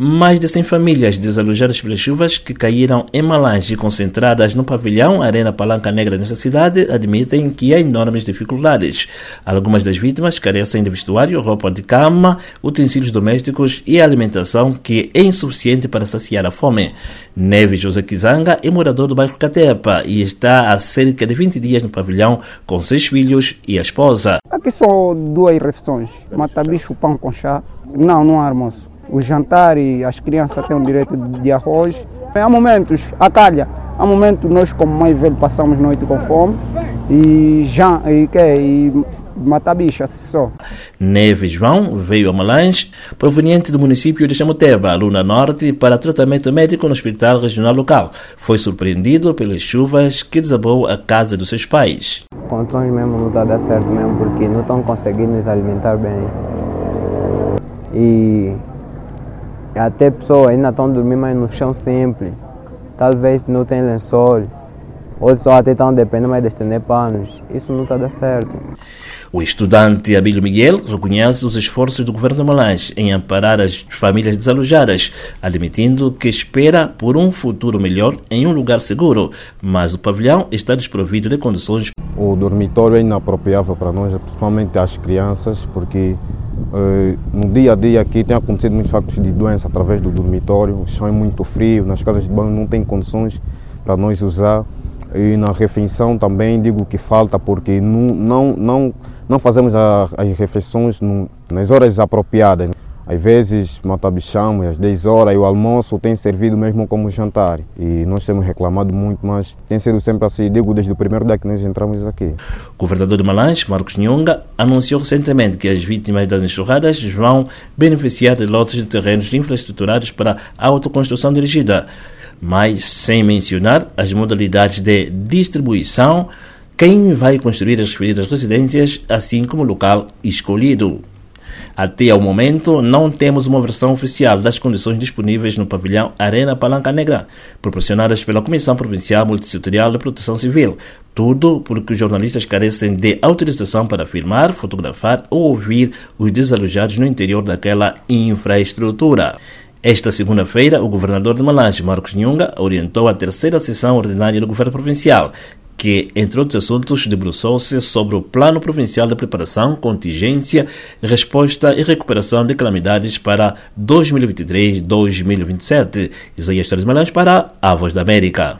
Mais de 100 famílias desalojadas pelas chuvas que caíram em Malange concentradas no pavilhão Arena Palanca Negra nesta cidade admitem que há enormes dificuldades. Algumas das vítimas carecem de vestuário, roupa de cama, utensílios domésticos e alimentação que é insuficiente para saciar a fome. Neves José Kizanga é morador do bairro Catepa e está há cerca de 20 dias no pavilhão com seis filhos e a esposa. Aqui só duas refeições, mata bicho, pão com chá. Não, não há almoço o jantar e as crianças têm o direito de arroz. Há momentos, a calha, há momentos nós como mãe velho passamos noite com fome e já e, que, e matar bicha só. Neves João veio a Malange, proveniente do município de Chamoteba, Luna Norte, para tratamento médico no hospital regional local. Foi surpreendido pelas chuvas que desabou a casa dos seus pais. Condições mesmo não está dar certo mesmo porque não estão conseguindo nos alimentar bem. E até pessoas ainda estão dormindo mais no chão sempre. Talvez não tem lençol. Outros só até estão dependendo mais de estender panos. Isso não está dando certo. O estudante Abílio Miguel reconhece os esforços do governo Malange em amparar as famílias desalojadas, admitindo que espera por um futuro melhor em um lugar seguro, mas o pavilhão está desprovido de condições. O dormitório é inapropriável para nós, principalmente as crianças, porque no dia a dia aqui tem acontecido muitos factos de doença através do dormitório, o chão é muito frio, nas casas de banho não tem condições para nós usar e na refeição também digo que falta porque não, não, não, não fazemos as refeições nas horas apropriadas. Às vezes matabichamos às 10 horas e o almoço tem servido mesmo como jantar. E nós temos reclamado muito, mas tem sido sempre assim, digo desde o primeiro dia que nós entramos aqui. O governador de Malange, Marcos Nhunga, anunciou recentemente que as vítimas das enxurradas vão beneficiar de lotes de terrenos infraestruturados para a autoconstrução dirigida, mas sem mencionar as modalidades de distribuição, quem vai construir as referidas residências, assim como o local escolhido. Até ao momento, não temos uma versão oficial das condições disponíveis no pavilhão Arena Palanca Negra, proporcionadas pela Comissão Provincial Multissetorial de Proteção Civil. Tudo porque os jornalistas carecem de autorização para filmar, fotografar ou ouvir os desalojados no interior daquela infraestrutura. Esta segunda-feira, o governador de Malange, Marcos Nhunga, orientou a terceira sessão ordinária do governo provincial, que, entre outros assuntos, debruçou-se sobre o Plano Provincial de Preparação, Contingência, Resposta e Recuperação de Calamidades para 2023-2027. Isaías Torres Malães para a Voz da América.